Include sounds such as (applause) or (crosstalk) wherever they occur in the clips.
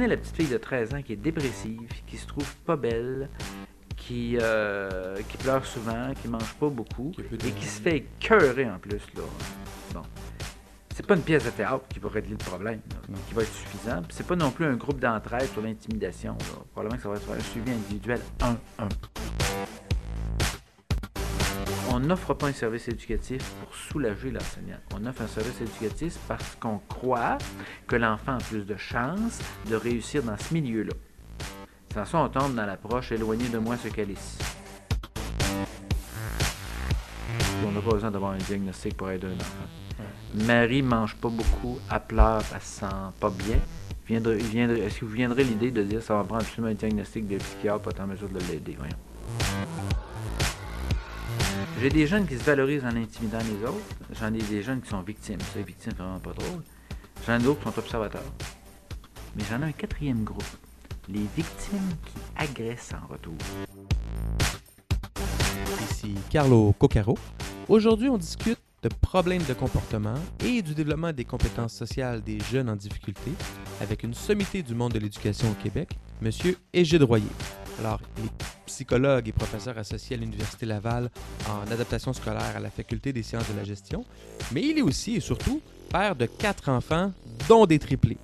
Prenez la petite fille de 13 ans qui est dépressive, qui se trouve pas belle, qui, euh, qui pleure souvent, qui mange pas beaucoup et qui se fait écœurer en plus. Là. Bon. C'est pas une pièce de théâtre qui va régler le problème, là, qui va être suffisant. C'est pas non plus un groupe d'entraide sur l'intimidation. Probablement que ça va être un suivi individuel 1-1. On n'offre pas un service éducatif pour soulager l'enseignant. On offre un service éducatif parce qu'on croit que l'enfant a plus de chances de réussir dans ce milieu-là. Sans ça, on tombe dans l'approche éloignée de moi ce calice. On n'a pas besoin d'avoir un diagnostic pour aider un enfant. Marie mange pas beaucoup, elle pleure, elle se sent pas bien. Est-ce que vous viendrez l'idée de dire ça va prendre absolument un diagnostic de psychiatre pour être en mesure de l'aider? Voyons? J'ai des jeunes qui se valorisent en intimidant les autres. J'en ai des jeunes qui sont victimes. C'est victimes, c'est vraiment pas drôle. J'en ai d'autres qui sont observateurs. Mais j'en ai un quatrième groupe. Les victimes qui agressent en retour. Ici Carlo Coccaro. Aujourd'hui, on discute de problèmes de comportement et du développement des compétences sociales des jeunes en difficulté avec une sommité du monde de l'éducation au Québec, Monsieur Égide Royer. Alors, il est psychologue et professeur associé à l'Université Laval en adaptation scolaire à la Faculté des sciences de la gestion, mais il est aussi et surtout père de quatre enfants, dont des triplés.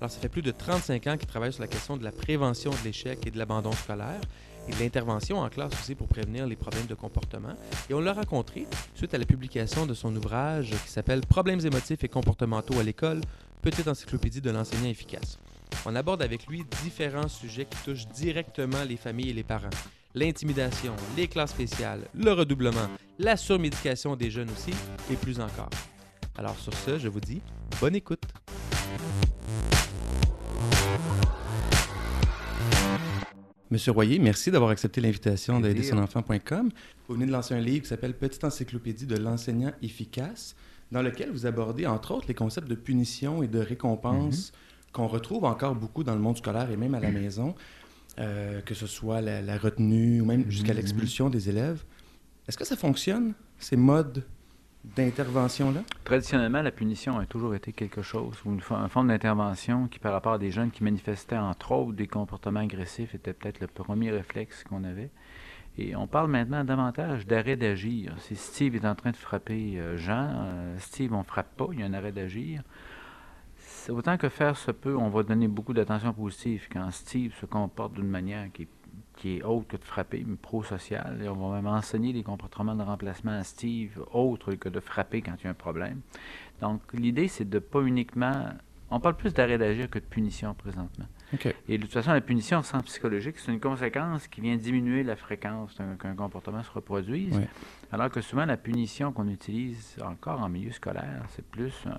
Alors, ça fait plus de 35 ans qu'il travaille sur la question de la prévention de l'échec et de l'abandon scolaire et de l'intervention en classe aussi pour prévenir les problèmes de comportement. Et on l'a rencontré suite à la publication de son ouvrage qui s'appelle Problèmes émotifs et comportementaux à l'école, petite encyclopédie de l'enseignant efficace. On aborde avec lui différents sujets qui touchent directement les familles et les parents. L'intimidation, les classes spéciales, le redoublement, la surmédication des jeunes aussi, et plus encore. Alors sur ce, je vous dis bonne écoute. Monsieur Royer, merci d'avoir accepté l'invitation d'aider son enfant.com. Vous venez de lancer un livre qui s'appelle Petite encyclopédie de l'enseignant efficace, dans lequel vous abordez entre autres les concepts de punition et de récompense qu'on retrouve encore beaucoup dans le monde scolaire et même à la maison, euh, que ce soit la, la retenue ou même jusqu'à Mhm. l'expulsion des élèves. Est-ce que ça fonctionne, ces modes d'intervention-là? Traditionnellement, la punition a toujours été quelque chose, ou une forme d'intervention qui, par rapport à des jeunes qui manifestaient entre autres des comportements agressifs, était peut-être le premier réflexe qu'on avait. Et on parle maintenant davantage d'arrêt d'agir. Si Steve est en train de frapper euh, Jean, euh, Steve, on ne frappe pas, il y a un arrêt d'agir. Autant que faire se peut, on va donner beaucoup d'attention positive quand Steve se comporte d'une manière qui est, qui est autre que de frapper, mais pro-sociale. Et on va même enseigner des comportements de remplacement à Steve autres que de frapper quand il y a un problème. Donc, l'idée, c'est de pas uniquement. On parle plus d'arrêt d'agir que de punition présentement. Et de toute façon, la punition en sens psychologique, c'est une conséquence qui vient diminuer la fréquence qu'un comportement se reproduise. Alors que souvent, la punition qu'on utilise encore en milieu scolaire, c'est plus euh,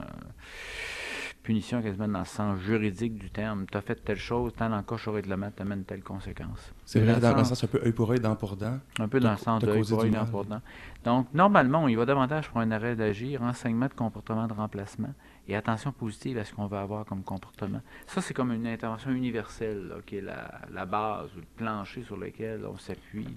punition quasiment dans le sens juridique du terme. Tu as fait telle chose, tant l'encoche au règlement t'amène telle conséquence. C'est vrai, dans le sens- sens un peu œil pour œil, dent pour dent. un peu dans le sens de pour œil, dent pour dent. Donc, normalement, il va davantage pour un arrêt d'agir, enseignement de comportement de remplacement et attention positive à ce qu'on va avoir comme comportement. Ça, c'est comme une intervention universelle, là, qui est la, la base, le plancher sur lequel on s'appuie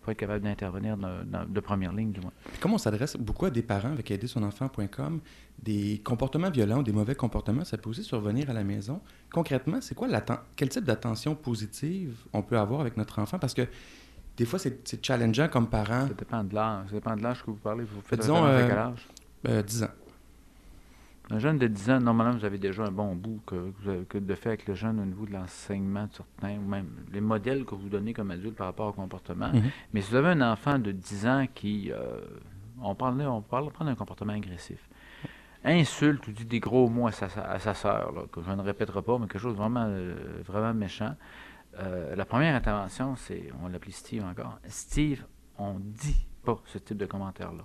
pour être capable d'intervenir de, première ligne, du moins. Comme on s'adresse beaucoup à des parents avec aidersonenfant.com, des comportements violents ou des mauvais comportements, ça peut aussi survenir à la maison. Concrètement, c'est quoi quel type d'attention positive on peut avoir avec notre enfant? Parce que des fois, c'est challengeant comme parent. Ça dépend de l'âge. Ça dépend de l'âge que vous parlez. Vous faites Disons, à euh, quel âge? Euh, 10 ans. Un jeune de 10 ans, normalement, vous avez déjà un bon bout que, de fait avec le jeune au niveau de l'enseignement de certains, ou même les modèles que vous donnez comme adulte par rapport au comportement. Mhm. Mais si vous avez un enfant de 10 ans qui, euh, on parle, on parle prendre un comportement agressif, insulte ou dit des gros mots à sa, à sa sœur, là, que je ne répéterai pas, mais quelque chose de vraiment, euh, vraiment méchant, euh, la première intervention, c'est, on l'appelle Steve encore, Steve, on dit pas ce type de commentaire-là.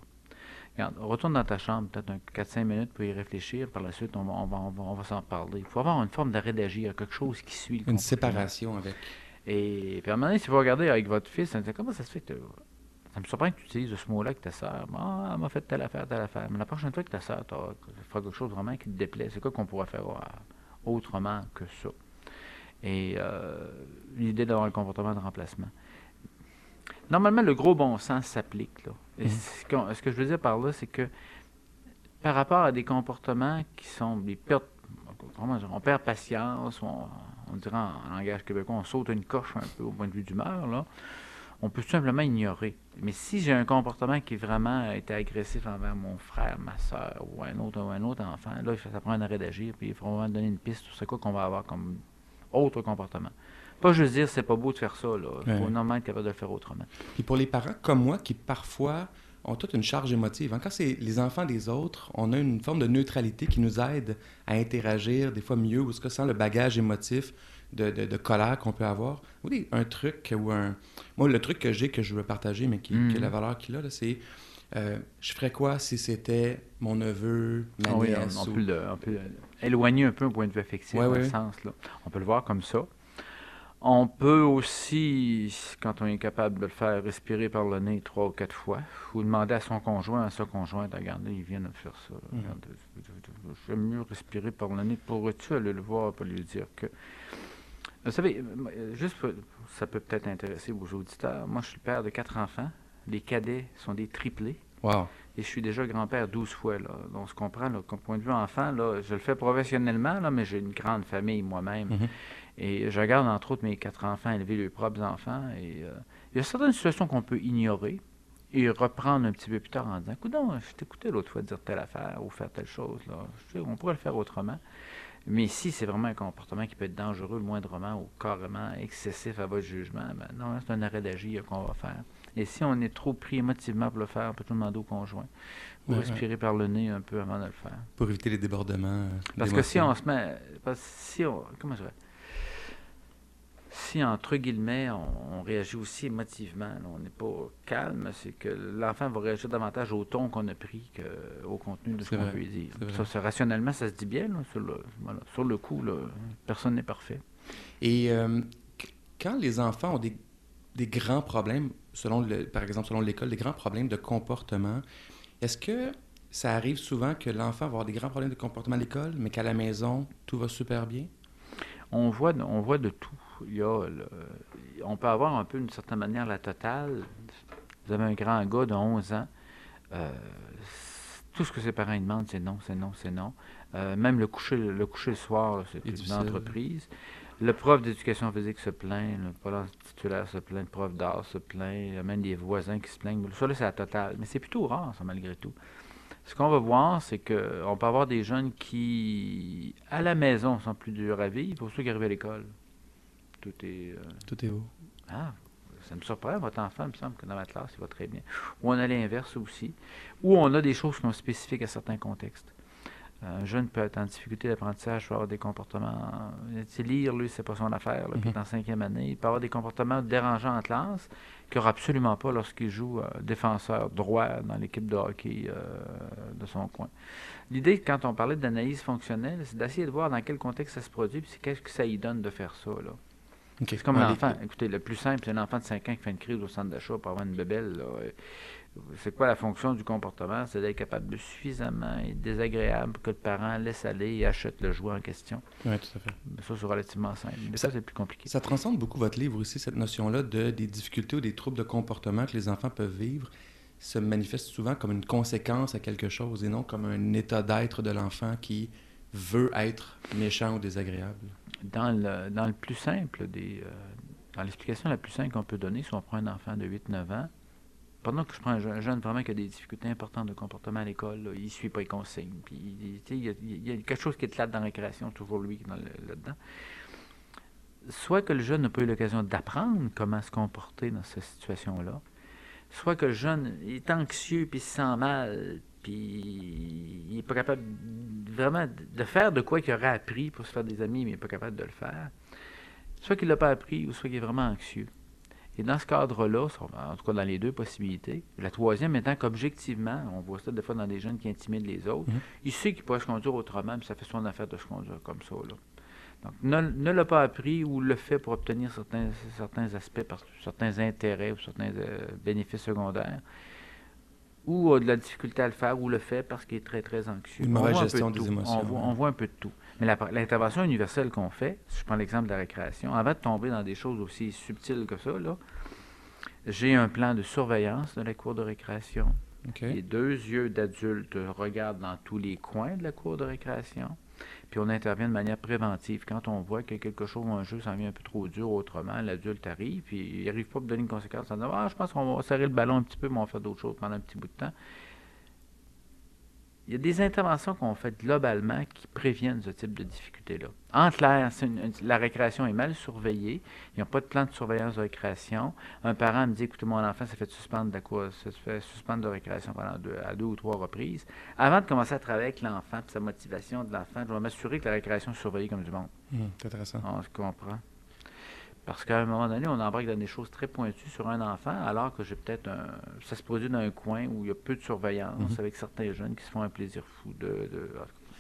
Regarde, retourne dans ta chambre, peut-être un 4-5 minutes pour y réfléchir. Par la suite, on va, on va, on va, on va s'en parler. Il faut avoir une forme d'arrêt d'agir, quelque chose qui suit le Une séparation avec. Et puis à un moment donné, si vous regardez avec votre fils, dit, comment ça se fait que ça me surprend que tu utilises ce mot-là avec ta sœur. Ah, elle m'a fait telle affaire, telle affaire. Mais la prochaine fois que ta sœur t'as- fera quelque chose vraiment qui te déplaît, c'est quoi qu'on pourrait faire euh, autrement que ça? Et euh, l'idée d'avoir un comportement de remplacement. Normalement, le gros bon sens s'applique. Là. Et Mhm. ce, que je veux dire par là, c'est que par rapport à des comportements qui sont des pertes, on perd patience, on, on dirait en langage québécois, on saute une coche un peu au point de vue d'humeur, là. On peut tout simplement ignorer. Mais si j'ai un comportement qui vraiment été agressif envers mon frère, ma soeur ou un autre ou un autre enfant, là, ça prend un arrêt d'agir, puis il faut vraiment donner une piste sur ce quoi qu'on va avoir comme autre comportement. Pas juste dire c'est pas beau de faire ça, là. Il faut normalement être capable de le faire autrement. Puis pour les parents comme moi qui parfois ont toute une charge émotive, hein, quand c'est les enfants des autres, on a une forme de neutralité qui nous aide à interagir des fois mieux, ou ce que sans le bagage émotif de, de- de colère qu'on peut avoir. Oui, un truc ou un... Moi, le truc que j'ai que je veux partager, mais qui, Mhm. qui a la valeur qu'il a, là, c'est... euh, je ferais quoi si c'était mon neveu, ma Ah oui, nièce on, on ou- peut le- on peut le- éloigner un peu un point de vue affectif Ouais, dans ouais. le sens. Là. On peut le voir comme ça. On peut aussi, quand on est capable de le faire, respirer par le nez trois ou quatre fois, ou demander à son conjoint, à sa conjointe, regardez, il vient de faire ça. Mhm. J'aime mieux respirer par le nez. Pourrais-tu aller le voir pour lui dire que. Vous savez, juste, pour- ça peut peut-être intéresser vos auditeurs. Moi, je suis le père de quatre enfants. Les cadets sont des triplés. Wow. Et je suis déjà grand-père 12 fois. Là. Donc, on se comprend, là, comme point de vue enfant, là, je le fais professionnellement, là, mais j'ai une grande famille moi-même. Mhm. Et je regarde, entre autres, mes quatre enfants élever leurs propres enfants. Et euh, il y a certaines situations qu'on peut ignorer et reprendre un petit peu plus tard en disant Coudon, je t'écoutais l'autre fois dire telle affaire ou faire telle chose. Là. Je on pourrait le faire autrement. Mais si c'est vraiment un comportement qui peut être dangereux le moindrement ou carrément excessif à votre jugement, ben non, c'est un arrêt d'agir qu'on va faire. Et si on est trop pris émotivement pour le faire, on peut tout demander au conjoint. Ou respirer par le nez un peu avant de le faire. Pour éviter les débordements. euh, Parce que si on se met. Parce que si on. Comment je dirais Si, entre guillemets, on, on réagit aussi émotivement, là, on n'est pas calme, c'est que l'enfant va réagir davantage au ton qu'on a pris qu'au contenu de ce qu'on lui vrai. Ça, rationnellement, ça se dit bien. là, sur, le, voilà. sur le coup, là, personne n'est parfait. Et euh, qu- quand les enfants ont des, des grands problèmes, selon le, par exemple selon l'école, des grands problèmes de comportement, est-ce que ça arrive souvent que l'enfant va avoir des grands problèmes de comportement à l'école, mais qu'à la maison, tout va super bien? On voit, on voit de tout. Il y a le- on peut avoir un peu, d'une certaine manière, la totale. Vous avez un grand gars de 11 ans. euh, tout ce que ses parents demandent, c'est non, c'est non, c'est non. Euh, même le coucher, le coucher le soir, c'est une entreprise. Le prof d'éducation physique se plaint, le prof titulaire se plaint, le prof d'art se plaint, il y a même des voisins qui se plaignent. Ça, là, c'est la totale. Mais c'est plutôt rare, ça, malgré tout. Ce qu'on va voir, c'est qu'on peut avoir des jeunes qui, à la maison, sont plus durs à vivre pour ceux qui arrivent à l'école. Tout est. euh, Tout est beau. ah, ça me surprend, votre enfant, il me semble que dans ma classe, il va très bien. Ou on a l'inverse aussi. Ou on a des choses qui sont spécifiques à certains contextes. Un jeune peut être en difficulté d'apprentissage, peut avoir des comportements. euh, lire, lui, c'est pas son affaire. Là, puis en cinquième année. Il peut avoir des comportements dérangeants en classe qu'il n'aura absolument pas lorsqu'il joue euh, défenseur droit dans l'équipe de hockey euh, de son coin. L'idée, quand on parlait d'analyse fonctionnelle, c'est d'essayer de voir dans quel contexte ça se produit, puis c'est qu'est-ce que ça y donne de faire ça. Là. OK. C'est comme Ouais, l'enfant. les- Écoutez, le plus simple, c'est un enfant de 5 ans qui fait une crise au centre d'achat pour avoir une bébelle. là. C'est quoi la fonction du comportement? C'est d'être capable de suffisamment être désagréable pour que le parent laisse aller et achète le jouet en question. Ouais, tout à fait. Mais ça, c'est relativement simple. Mais Ça- ça, c'est plus compliqué. Ça transcende beaucoup votre livre aussi, cette notion-là de, des difficultés ou des troubles de comportement que les enfants peuvent vivre se manifeste souvent comme une conséquence à quelque chose et non comme un état d'être de l'enfant qui veut être méchant ou désagréable. Dans le, dans le plus simple des. euh, dans l'explication la plus simple qu'on peut donner, si on prend un enfant de 8-9 ans, pendant que je prends un jeune, un jeune vraiment qui a des difficultés importantes de comportement à l'école, il ne suit pas les consignes, puis il, y, a, quelque chose qui est là dans la récréation, toujours lui dans le- là-dedans. Soit que le jeune n'a pas eu l'occasion d'apprendre comment se comporter dans cette situation-là, soit que le jeune est anxieux, puis se sent mal, puis il n'est pas capable vraiment de faire de quoi qu'il aurait appris pour se faire des amis, mais il n'est pas capable de le faire. Soit qu'il ne l'a pas appris, ou soit qu'il est vraiment anxieux. Et dans ce cadre-là, en tout cas dans les deux possibilités, la troisième étant qu'objectivement, on voit ça des fois dans des jeunes qui intimident les autres, Mhm. il sait qu'il pourrait se conduire autrement, puis ça fait son affaire de se conduire comme ça. Là. Donc, ne, ne l'a pas appris ou le fait pour obtenir certains, certains aspects, certains intérêts ou certains euh, bénéfices secondaires, ou a de la difficulté à le faire, ou le fait parce qu'il est très, très anxieux. Une On mauvaise voit un peu gestion de des tout. émotions, On voit, ouais. on voit un peu de tout. Mais l'intervention universelle qu'on fait, si je prends l'exemple de la récréation, avant de tomber dans des choses aussi subtiles que ça, là, j'ai un plan de surveillance de la cour de récréation. Les deux yeux d'adulte regardent dans tous les coins de la cour de récréation. Puis on intervient de manière préventive. Quand on voit que quelque chose ou un jeu s'en vient un peu trop dur autrement, l'adulte arrive, puis il n'arrive pas à donner une conséquence en disant Ah, je pense qu'on va serrer le ballon un petit peu, mais on va faire d'autres choses pendant un petit bout de temps. Il y a des interventions qu'on fait globalement qui préviennent ce type de difficulté-là. En clair, c'est une- une- la récréation est mal surveillée. Ils n'ont pas de plan de surveillance de récréation. Un parent me dit Écoutez, mon enfant s'est fait suspendre de, la cour- se fait suspendre de récréation pendant deux, à deux ou trois reprises. Avant de commencer à travailler avec l'enfant sa motivation de l'enfant, je vais m'assurer que la récréation est surveillée comme du monde. Hum, c'est intéressant. On se comprend. Parce qu'à un moment donné, on embarque dans des choses très pointues sur un enfant, alors que j'ai peut-être un. Ça se produit dans un coin où il y a peu de surveillance Mhm. avec certains jeunes qui se font un plaisir fou de. de-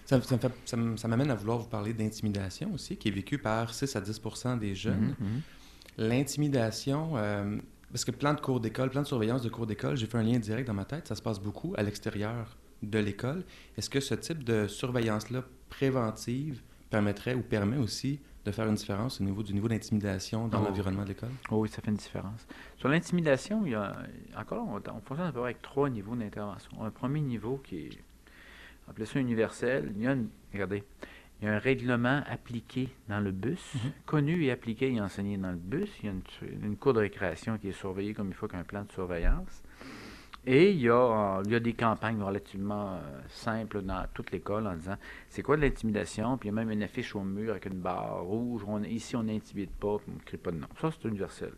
Ça, m'amène à vouloir vous parler d'intimidation aussi, qui est vécue par 6 à 10 des jeunes. Mhm, mhm. L'intimidation, euh, parce que plan de cours d'école, plan de surveillance de cours d'école, j'ai fait un lien direct dans ma tête, ça se passe beaucoup à l'extérieur de l'école. Est-ce que ce type de surveillance-là préventive permettrait ou permet aussi de faire une différence au niveau du niveau d'intimidation dans Oh. l'environnement de l'école? Oh oui, ça fait une différence. Sur l'intimidation, il y a. Encore on, on fonctionne à peu près avec trois niveaux d'intervention. Un premier niveau qui est. Appelez ça universel. Il y a une. Regardez. Il y a un règlement appliqué dans le bus, Mhm. connu et appliqué et enseigné dans le bus. Il y a une, une cour de récréation qui est surveillée comme il faut qu'un plan de surveillance. Et il y a, euh, il y a des campagnes relativement euh, simples dans toute l'école en disant c'est quoi de l'intimidation, puis il y a même une affiche au mur avec une barre rouge. On- ici, on n'intimide pas, puis on ne crie pas de nom. Ça, c'est universel.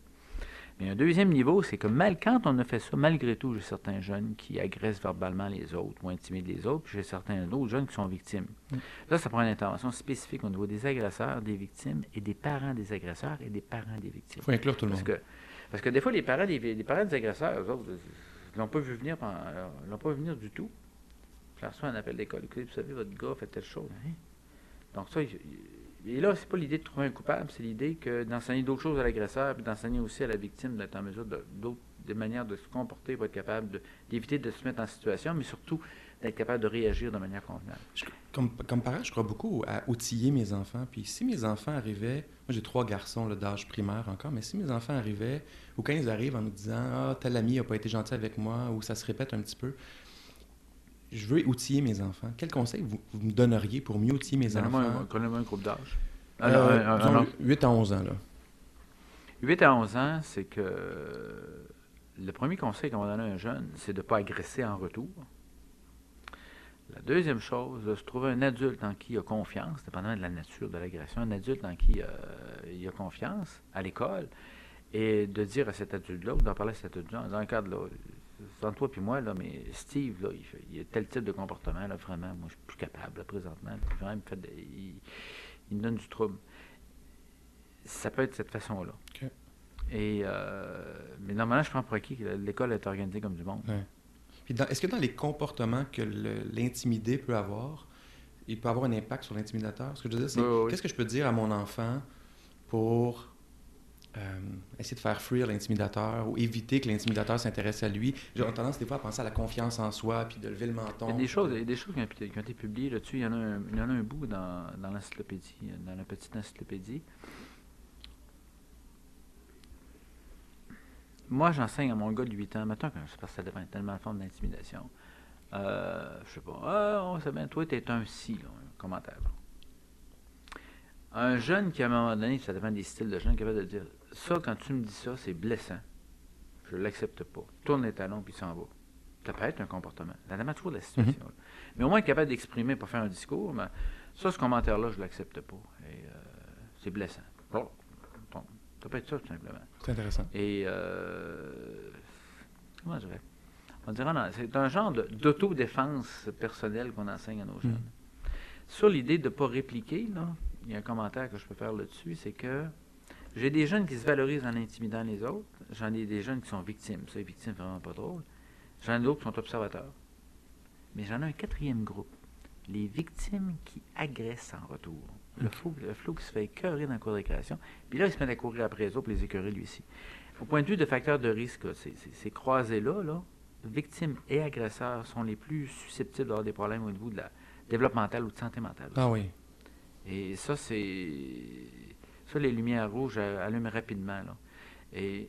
Mais un deuxième niveau, c'est que mal, quand on a fait ça, malgré tout, j'ai certains jeunes qui agressent verbalement les autres ou intimident les autres, puis j'ai certains autres jeunes qui sont victimes. Mm. Là, ça prend une intervention spécifique au niveau des agresseurs, des victimes et des parents des agresseurs et des parents des victimes. Il faut inclure tout le Parce monde. que, parce que des fois, les parents des, les parents des agresseurs, eux autres, ils l'ont pas vu venir, euh, l'ont pas vu venir du tout. Leur reçois un appel d'école. Vous savez, votre gars fait telle chose. Hein? Donc ça, il- et là, c'est pas l'idée de trouver un coupable, c'est l'idée que d'enseigner d'autres choses à l'agresseur, puis d'enseigner aussi à la victime d'être en mesure d'autres manières de se comporter pour être capable d'éviter de, se mettre en situation, mais surtout d'être capable de réagir de manière convenable. Je- comme, comme parent, je crois beaucoup à outiller mes enfants. Puis si mes enfants arrivaient, moi j'ai trois garçons d'âge primaire encore, mais si mes enfants arrivaient, ou quand ils arrivent en me disant Ah, tel ami n'a pas été gentil avec moi, ou ça se répète un petit peu, je veux outiller mes enfants. Quel conseil vous, vous me donneriez pour mieux outiller mes enfants? donnez-moi un groupe d'âge. Euh, Alors, un- un- disons, un- 8 à 11 ans. Là. 8 à 11 ans, c'est que le premier conseil qu'on va donner à un jeune, c'est de ne pas agresser en retour. La deuxième chose, de se trouver un adulte en qui il a confiance, dépendamment de la nature de l'agression, un adulte en qui euh, il a confiance à l'école, et de dire à cet adulte-là, ou d'en parler à cet adulte-là, dans un cadre, là, c'est entre toi et moi, là, mais Steve, là, il, fait, il a tel type de comportement, là, vraiment, moi, je suis plus capable, là, présentement. Puis vraiment, il me, fait de- il- il me donne du trouble. Ça peut être de cette façon-là. Et, euh, mais normalement, je prends pour acquis que l'école est organisée comme du monde. Ouais. Puis est-ce que dans les comportements que l'intimidé peut avoir, il peut avoir un impact sur l'intimidateur? Ce que je veux dire, c'est Oui, oui, oui. qu'est-ce que je peux dire à mon enfant pour euh, essayer de faire fuir l'intimidateur ou éviter que l'intimidateur s'intéresse à lui? J'ai tendance des fois à penser à la confiance en soi, puis de lever le menton. Il y a des choses, il y a des choses qui ont, été- qui ont été publiées là-dessus. Il y en a un, il y en a un bout dans, dans l'encyclopédie, dans la petite encyclopédie. Moi, j'enseigne à mon gars de 8 ans. C'est parce que ça dépend tellement de forme d'intimidation. Euh, je sais pas. Ah, on sait bien, toi, t'es un si, là, un commentaire. là. Un jeune qui, à un moment donné, ça dépend des styles de jeunes, capable de dire Ça, quand tu me dis ça, c'est blessant. Je l'accepte pas. Tourne les talons, puis il s'en va. Ça peut être un comportement. Ça dépend toujours de la situation. là. Mais au moins être capable d'exprimer, pas faire un discours, mais ça, ce commentaire-là, je l'accepte pas. Et euh, c'est blessant. Bon, ça peut être ça, tout simplement. C'est intéressant. Et euh, comment je dirais On dirait non, c'est un genre d'autodéfense personnelle qu'on enseigne à nos jeunes. Sur l'idée de ne pas répliquer, là, il y a un commentaire que je peux faire là-dessus, c'est que j'ai des jeunes qui se valorisent en intimidant les autres. J'en ai des jeunes qui sont victimes. Ça, les victimes, c'est vraiment pas drôle. J'en ai d'autres qui sont observateurs. Mais j'en ai un quatrième groupe. Les victimes qui agressent en retour. Le flot, le flot qui se fait écœurer dans la cour de récréation. Puis là, il se met à courir après les autres pour les écœurer lui aussi. Au point de vue de facteurs de risque, là, ces, ces- ces croisés-là, là, victimes et agresseurs sont les plus susceptibles d'avoir des problèmes au niveau de la développementale ou de santé mentale. Ah oui. Et ça, c'est. Ça, les lumières rouges allument rapidement. Là. Et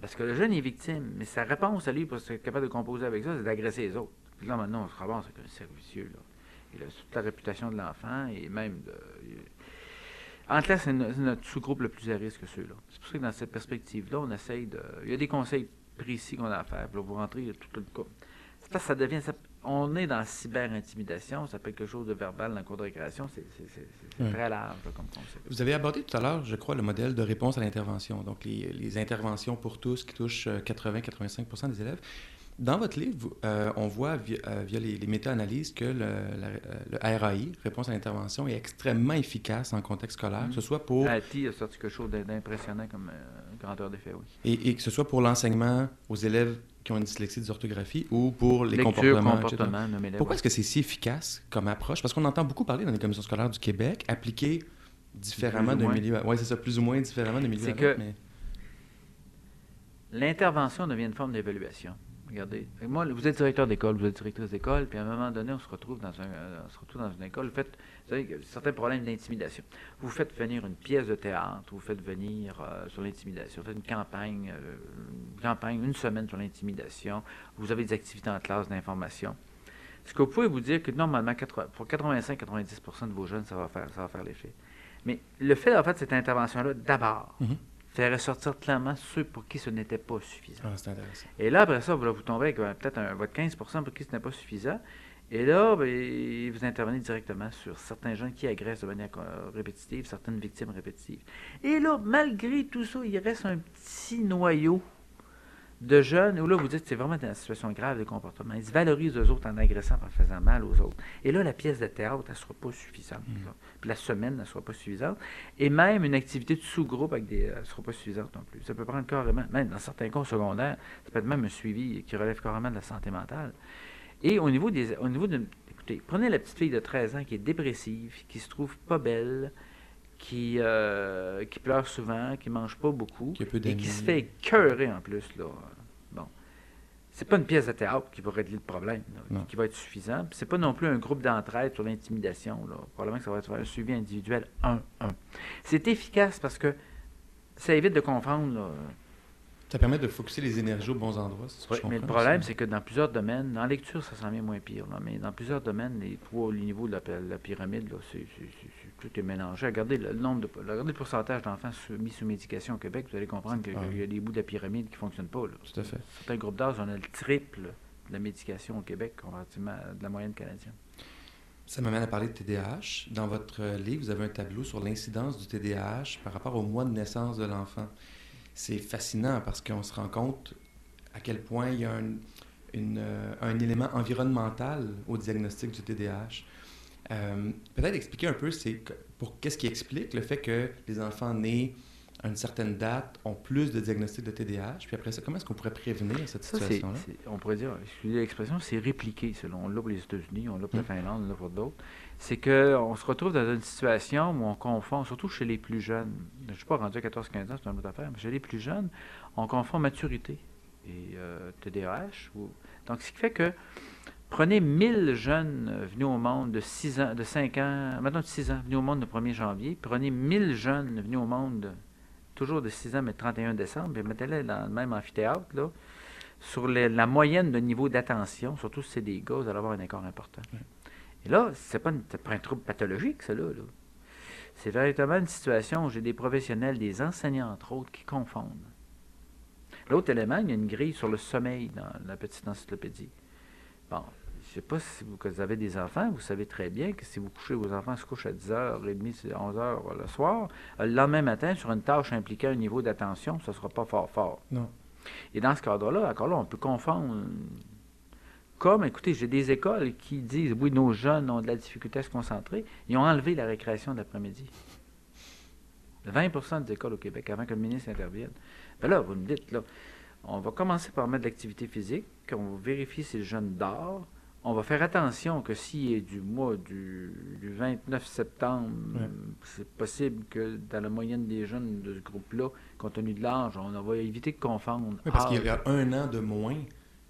Parce que le jeune est victime, mais sa réponse à lui pour être capable de composer avec ça, c'est d'agresser les autres. Puis là, maintenant, on se ramasse avec un servicieux. Là. Il a toute la réputation de l'enfant et même de. En classe, c'est no- c'est notre sous-groupe le plus à risque, ceux-là. C'est pour ça que dans cette perspective-là, on essaye de. Il y a des conseils précis qu'on a à faire. Là, vous rentrez, il y a tout le cas. Que ça devient. ça- on est dans la cyber-intimidation, ça peut être quelque chose de verbal dans le cours de récréation, c'est Ouais. très large là, comme concept. Vous avez abordé tout à l'heure, je crois, le modèle de réponse à l'intervention, donc les, les interventions pour tous qui touchent 80-85% des élèves. Dans votre livre, euh, on voit via, euh, via les, les méta-analyses que le, la- euh, le RAI, réponse à l'intervention, est extrêmement efficace en contexte scolaire, que ce soit pour, ATI a sorti quelque chose d'impressionnant comme euh, grandeur d'effet, oui. et, et que ce soit pour l'enseignement aux élèves qui ont une dyslexie dysorthographie ou pour les Lecture, comportements, Pourquoi est-ce que c'est si efficace comme approche? Parce qu'on entend beaucoup parler dans les commissions scolaires du Québec, appliqué différemment d'un milieu à... Oui, c'est ça, plus ou moins différemment d'un milieu C'est que- mais... L'intervention devient une forme d'évaluation. Regardez, moi, vous êtes directeur d'école, vous êtes directrice d'école, puis à un moment donné, on se retrouve dans, un, euh, on se retrouve dans une école. Vous faites, que certains problèmes d'intimidation. Vous faites venir une pièce de théâtre, vous faites venir euh, sur l'intimidation, vous faites une campagne, euh, une campagne, une semaine sur l'intimidation. Vous avez des activités en classe d'information. Ce que vous pouvez vous dire que normalement, 80 pour 85-90% de vos jeunes, ça va faire, ça va faire l'effet. Mais le fait d'avoir fait cette intervention-là, d'abord, Mhm. Fait ressortir clairement ceux pour qui ce n'était pas suffisant. Ah, c'est intéressant. Et là, après ça, vous, là, vous tombez avec euh, peut-être un- votre 15% pour qui ce n'est pas suffisant. Et là, ben, vous intervenez directement sur certains jeunes qui agressent de manière répétitive, certaines victimes répétitives. Et là, malgré tout ça, il reste un petit noyau de jeunes où là, vous dites c'est vraiment dans une situation grave de comportement. Ils se valorisent eux autres en agressant, en faisant mal aux autres. Et là, la pièce de théâtre, elle ne sera pas suffisante. Mm. Puis la semaine, elle ne sera pas suffisante. Et même une activité de sous-groupe avec des, elle ne sera pas suffisante non plus. Ça peut prendre carrément, même dans certains cas au secondaire, ça peut être même un suivi qui relève carrément de la santé mentale. Et au niveau des. Au niveau de, écoutez, prenez la petite fille de 13 ans qui est dépressive, qui se trouve pas belle, qui, euh, qui pleure souvent, qui mange pas beaucoup, Qui et qui se fait écœurer en plus. Là. Bon. C'est pas une pièce de théâtre qui va régler le problème, là, qui va être suffisant. C'est pas non plus un groupe d'entraide sur l'intimidation. Probablement que ça va être un suivi individuel 1-1. C'est efficace parce que ça évite de confondre. là, Ça permet de focuser les énergies aux bons endroits, oui, mais le problème, c'est que dans plusieurs domaines, la lecture, ça s'en vient moins pire, là, mais dans plusieurs domaines, les trois niveaux de la, pyramide, là, c'est- tout est mélangé. Regardez le nombre de, regardez le pourcentage d'enfants mis sous médication au Québec, vous allez comprendre qu'il Ah y a des bouts de la pyramide qui ne fonctionnent pas. Là. Tout à fait. Certains groupes d'âge, on a le triple de la médication au Québec comparativement à de la moyenne canadienne. Ça m'amène à parler de TDAH. Dans votre euh, livre, vous avez un tableau sur l'incidence du TDAH par rapport au mois de naissance de l'enfant. C'est fascinant parce qu'on se rend compte à quel point il y a un, euh, élément environnemental au diagnostic du TDAH. Euh, Peut-être expliquer un peu c'est pour qu'est-ce qui explique le fait que les enfants nés à une certaine date ont plus de diagnostics de TDAH. Puis après ça, comment est-ce qu'on pourrait prévenir cette situation-là? on pourrait dire, excusez l'expression, c'est répliqué selon. On l'a pour les États-Unis, on l'a pour la Mm. Finlande, on l'a pour d'autres. C'est qu'on se retrouve dans une situation où on confond, surtout chez les plus jeunes. Je ne suis pas rendu à 14-15 ans, c'est une autre affaire, mais chez les plus jeunes, on confond maturité et euh, TDAH. ou- Donc, ce qui fait que prenez 1000 jeunes euh, venus au monde de 6 ans, de 5 ans, maintenant de 6 ans, venus au monde le 1er janvier, prenez 1000 jeunes venus au monde toujours de 6 ans, mais le 31 décembre, et mettez-les dans le même amphithéâtre, là, sur les- la moyenne de niveau d'attention, surtout si c'est des gars, vous allez avoir un écart important. Et là, c'est pas, une- c'est pas un trouble pathologique, ça, là. là. C'est véritablement une situation où j'ai des professionnels, des enseignants, entre autres, qui confondent. L'autre élément, il y a une grille sur le sommeil dans la petite encyclopédie. Bon, je ne sais pas si vous, que vous avez des enfants, vous savez très bien que si vous couchez, vos enfants se couchent à 10h30, 11h le soir, euh, le lendemain matin, sur une tâche impliquant un niveau d'attention, ce ne sera pas fort fort. Non. Et dans ce cadre-là, encore là, on peut confondre. Comme, écoutez, j'ai des écoles qui disent, oui, nos jeunes ont de la difficulté à se concentrer. Ils ont enlevé la récréation de l'après-midi. 20% des écoles au Québec, avant que le ministre intervienne. Ben là, vous me dites, là, on va commencer par mettre de l'activité physique, on va vérifier si le jeune dort. On va faire attention que s'il est du mois du, du 29 septembre, Ouais. c'est possible que dans la moyenne des jeunes de ce groupe-là, compte tenu de l'âge, on va éviter de confondre. Oui, parce qu'il y a un an de moins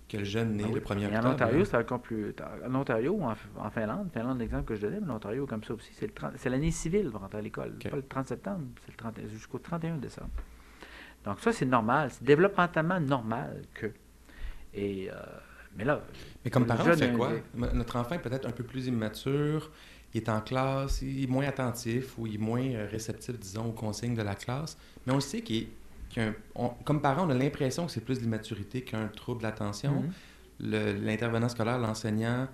que le jeune né Ah oui. le 1er Et octobre. en Ontario, hein. c'est encore plus. En Ontario ou en, en Finlande, Finlande, l'exemple que je donnais, mais l'Ontario, comme ça aussi, c'est le 30 c'est l'année civile pour rentrer à l'école. Ok. Pas le 30 septembre, c'est le 30 jusqu'au 31 décembre. Donc ça, c'est normal, c'est développementalement normal que. Et, euh, mais là... Mais comme parent, on fait quoi? Notre enfant est peut-être un peu plus immature, il est en classe, il est moins attentif ou il est moins euh, réceptif, disons, aux consignes de la classe. Mais on le sait qu'il on- comme parent, on a l'impression que c'est plus de l'immaturité qu'un trouble d'attention. Le- L'intervenant scolaire, l'enseignant,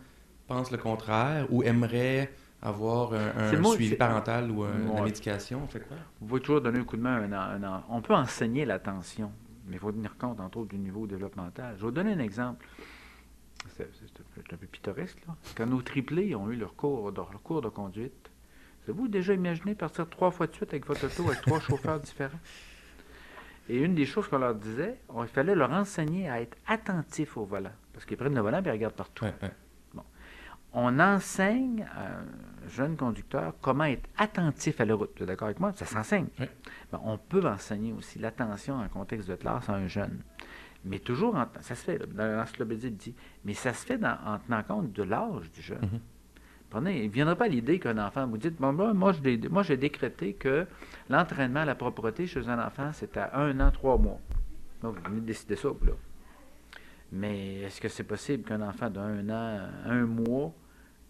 pense le contraire ou aimerait avoir un, mot- suivi parental ou un- la médication. On fait quoi? Vous pouvez toujours donner un coup de main à un, en- un en- On peut enseigner l'attention, mais il faut tenir compte, entre autres, du niveau développemental. Je vais vous donner un exemple. C'est un, peu- pittoresque, là. Quand nos triplés ont eu leur cours, leur cours de conduite, avez-vous déjà imaginé partir trois fois de suite avec votre auto avec trois chauffeurs différents? Et une des choses qu'on leur disait, on- il fallait leur enseigner à être attentifs au volant. Parce qu'ils prennent le volant et ils regardent partout. Ouais, ouais. On enseigne à un jeune conducteur comment être attentif à la route. Vous êtes d'accord avec moi? Ça s'enseigne. Ben, on peut enseigner aussi l'attention en contexte de classe à un jeune. Mais toujours, en, ça se fait, dans dit, mais ça se fait dans- en tenant compte de l'âge du jeune. Mhm. Prenez, il ne viendra pas l'idée qu'un enfant, vous dites, bon, là, moi, j'ai décrété que l'entraînement à la propreté chez un enfant, c'est à un an, trois mois. Là, vous venez de décider ça, là. Mais est-ce que c'est possible qu'un enfant d'un an, un mois,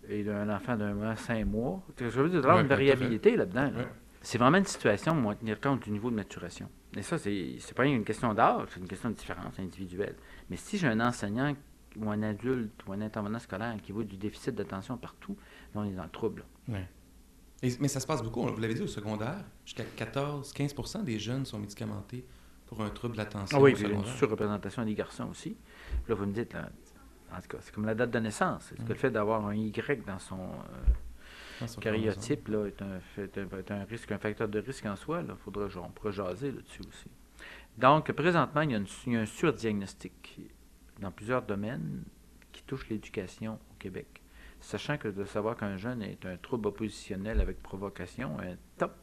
et d'un enfant d'un mois, cinq mois, je veux dire, il y a une variabilité là-dedans. là. Ouais. C'est vraiment une situation où on va tenir compte du niveau de maturation. Et ça, c'est c'est pas une question d'âge, c'est une question de différence individuelle. Mais si j'ai un enseignant ou un adulte ou un intervenant scolaire qui voit du déficit d'attention partout, là, on est dans le trouble. Et- mais ça se passe beaucoup, vous l'avez dit, au secondaire. Jusqu'à 14-15% des jeunes sont médicamentés pour un trouble d'attention Ah oui, au puis il y a une surreprésentation des garçons aussi. Là, vous me dites, là, en tout cas, c'est comme la date de naissance. Est-ce que le fait d'avoir un Y dans son euh, Dans son cariotype là, est, un, fait- est un- risque, un facteur de risque en soi? Là. Faudra, on pourra jaser là-dessus aussi. Donc, présentement, il y, a une- il y a un surdiagnostic dans plusieurs domaines qui touchent l'éducation au Québec. Sachant que de savoir qu'un jeune est un trouble oppositionnel avec provocation, un top,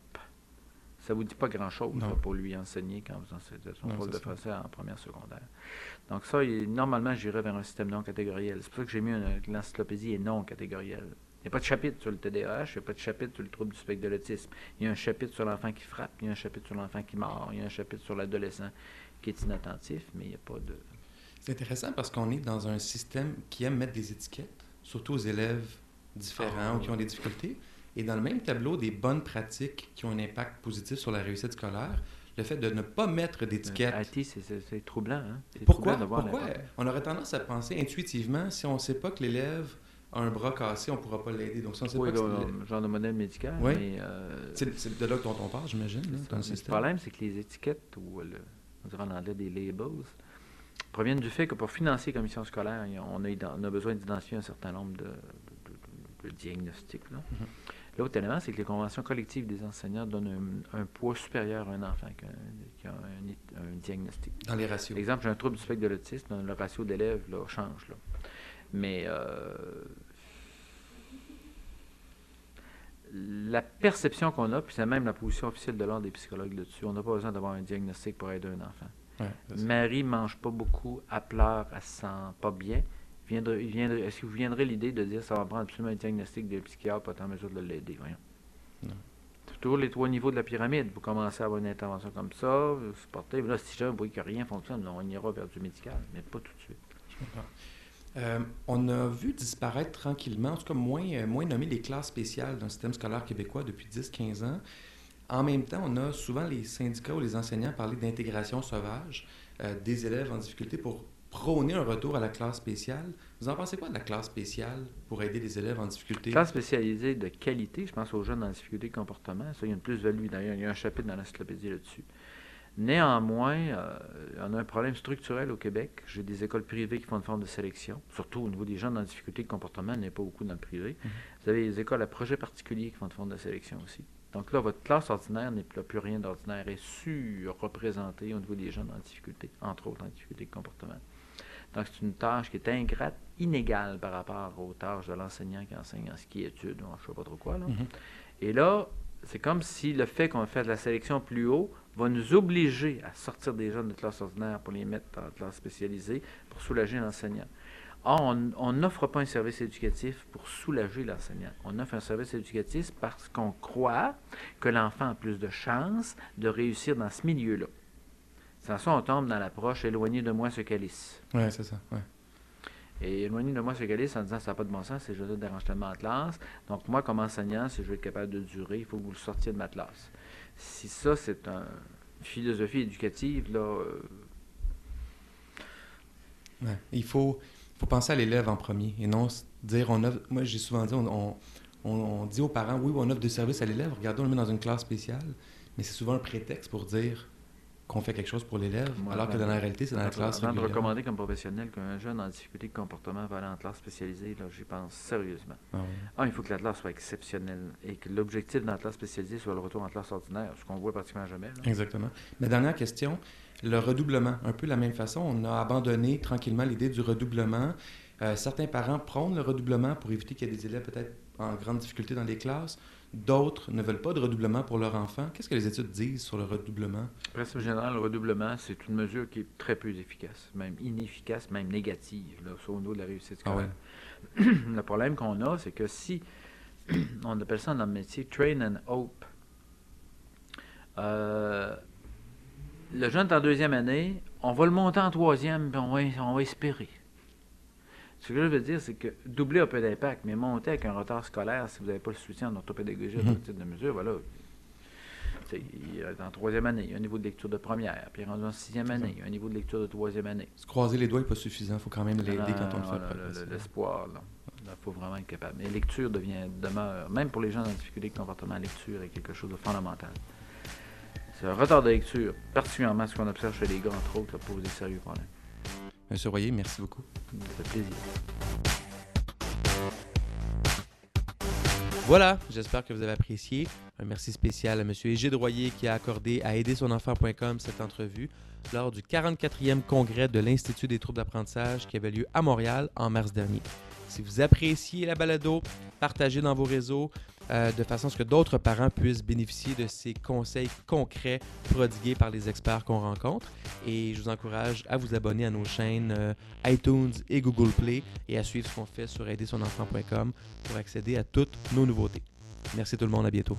ça vous dit pas grand-chose pour lui enseigner quand vous enseignez son rôle de ça. français en première secondaire. Donc ça, il- normalement, j'irais vers un système non catégoriel. C'est pour ça que j'ai mis l'encyclopédie est non catégorielle. Il n'y a pas de chapitre sur le TDAH, il n'y a pas de chapitre sur le trouble du spectre de l'autisme. Il y a un chapitre sur l'enfant qui frappe, il y a un chapitre sur l'enfant qui mord, il y a un chapitre sur l'adolescent qui est inattentif, mais il n'y a pas de... C'est intéressant parce qu'on est dans un système qui aime mettre des étiquettes, surtout aux élèves différents Ah, ou qui ont des difficultés. Et dans le même tableau des bonnes pratiques qui ont un impact positif sur la réussite scolaire, le fait de ne pas mettre d'étiquette. C'est- troublant. Hein? Pourquoi, troublant pourquoi? on aurait tendance à penser intuitivement, si on ne sait pas que l'élève a un bras cassé, on ne pourra pas l'aider. Donc, ne sait Oui, pas c'est l'élève- genre de modèle médical, Oui. mais... euh, c'est c'est de là dont on parle, j'imagine, C'est ça. le Le problème, c'est que les étiquettes, ou le, on dirait en anglais des labels, proviennent du fait que pour financer les commissions scolaires, on a, ident- on a besoin d'identifier un certain nombre de, de- de- de diagnostics. Là. Mhm. L'autre élément, c'est que les conventions collectives des enseignants donnent un, un poids supérieur à un enfant qui a, un, diagnostic. Dans les ratios. Par exemple, j'ai un trouble du spectre de l'autisme, le ratio d'élèves change. Là. Mais euh, la perception qu'on a, puis c'est même la position officielle de l'ordre des psychologues là-dessus, on n'a pas besoin d'avoir un diagnostic pour aider un enfant. Ouais. Marie mange pas beaucoup, elle pleure, elle se sent pas bien. Viendrait, il viendrait- Est-ce que vous viendrez l'idée de dire ça va prendre absolument un diagnostic de psychiatre pour être en mesure de l'aider? Voyons. Non. C'est toujours les trois niveaux de la pyramide. Vous commencez à avoir une intervention comme ça, vous supportez. Là, si jamais vous voyez que rien fonctionne, on ira vers du médical, mais pas tout de suite. Je comprends. Euh, on a vu disparaître tranquillement, en tout cas moins, euh, moins nommer les classes spéciales dans le système scolaire québécois depuis 10-15 ans. En même temps, on a souvent les syndicats ou les enseignants parler d'intégration sauvage euh, des élèves en difficulté pour prôner un retour à la classe spéciale. Vous en pensez quoi de la classe spéciale pour aider les élèves en difficulté? Classe spécialisée de qualité, je pense aux jeunes en difficulté de comportement. Ça, il y a une plus-value d'ailleurs. Il y a un chapitre dans l'encyclopédie là-dessus. Néanmoins, euh, on a un problème structurel au Québec. J'ai des écoles privées qui font une forme de sélection, surtout au niveau des jeunes en difficulté de comportement, il n'y en a pas beaucoup dans le privé. Mhm. Vous avez des écoles à projet particulier qui font une forme de sélection aussi. Donc là, votre classe ordinaire n'est plus plus rien d'ordinaire, est surreprésentée au niveau des jeunes en difficulté, entre autres en difficulté de comportement. Donc c'est une tâche qui est ingrate, inégale par rapport aux tâches de l'enseignant qui enseigne en ski études, ou en je ne sais pas trop quoi. Là. Mhm. Et là, c'est comme si le fait qu'on fait de la sélection plus haut va nous obliger à sortir des jeunes de classe ordinaire pour les mettre en classe spécialisée pour soulager l'enseignant. Or, on n'offre pas un service éducatif pour soulager l'enseignant. On offre un service éducatif parce qu'on croit que l'enfant a plus de chances de réussir dans ce milieu-là. Sans ça, on tombe dans l'approche éloigné de moi ce calice. Oui, c'est ça. Ouais. Et éloigné de moi ce calice en disant ça n'a pas de bon sens, c'est je te dérange tellement en classe. Donc, moi, comme enseignant, si je veux être capable de durer, il faut que vous le sortiez de ma classe. Si ça, c'est un- une philosophie éducative, là, euh. Il faut, penser à l'élève en premier et non dire on offre. Moi, j'ai souvent dit, on- on dit aux parents, oui, on offre des services à l'élève, regardez, on le met dans une classe spéciale, mais c'est souvent un prétexte pour dire qu'on fait quelque chose pour l'élève, Ouais, alors que ouais. dans la réalité, c'est dans la Avant- classe Avant de régulière. recommander comme professionnel qu'un jeune en difficulté de comportement va aller en classe spécialisée, là, j'y pense sérieusement. Ah. Un, il faut que la classe soit exceptionnelle et que l'objectif dans la classe spécialisée soit le retour en classe ordinaire, ce qu'on voit pratiquement jamais. là. Exactement. Ma dernière question, le redoublement. Un peu de la même façon, on a abandonné tranquillement l'idée du redoublement. Euh, certains parents prônent le redoublement pour éviter qu'il y ait des élèves peut-être en grande difficulté dans les classes. D'autres ne veulent pas de redoublement pour leur enfant. Qu'est-ce que les études disent sur le redoublement? Principe général, le redoublement, c'est une mesure qui est très peu efficace, même inefficace, même négative, là, au niveau de la réussite Ah scolaire. (clears throat) le problème qu'on a, c'est que si, (clears throat) on appelle ça dans le métier train and hope, euh, le jeune est en deuxième année, on va le monter en troisième, puis on va, on va espérer. Ce que je veux dire, c'est que doubler a peu d'impact, mais monter avec un retard scolaire, si vous n'avez pas le soutien en orthopédagogie, Mhm. mm type de mesure, voilà. En troisième année, il y a un niveau de lecture de première, puis rendu en sixième année, il y a un niveau de lecture de troisième année. Se croiser les doigts n'est pas suffisant. Il faut quand même l'aider quand on le fait. L'espoir, là. Il faut vraiment être capable. Mais lecture devient, demeure, même pour les gens en difficulté de comportement, la lecture est quelque chose de fondamental. C'est un retard de lecture, particulièrement ce qu'on observe chez les gars, entre autres, ça pose des sérieux problèmes. Monsieur Royer, merci beaucoup. Ça fait plaisir. Voilà, j'espère que vous avez apprécié. Un merci spécial à M. Égide Royer qui a accordé à aidersonenfant.com cette entrevue lors du 44e congrès de l'Institut des troubles d'apprentissage qui avait lieu à Montréal en mars dernier. Si vous appréciez la balado, partagez dans vos réseaux euh, de façon à ce que d'autres parents puissent bénéficier de ces conseils concrets prodigués par les experts qu'on rencontre. Et je vous encourage à vous abonner à nos chaînes euh, iTunes et Google Play et à suivre ce qu'on fait sur aidersonenfant.com pour accéder à toutes nos nouveautés. Merci tout le monde, à bientôt.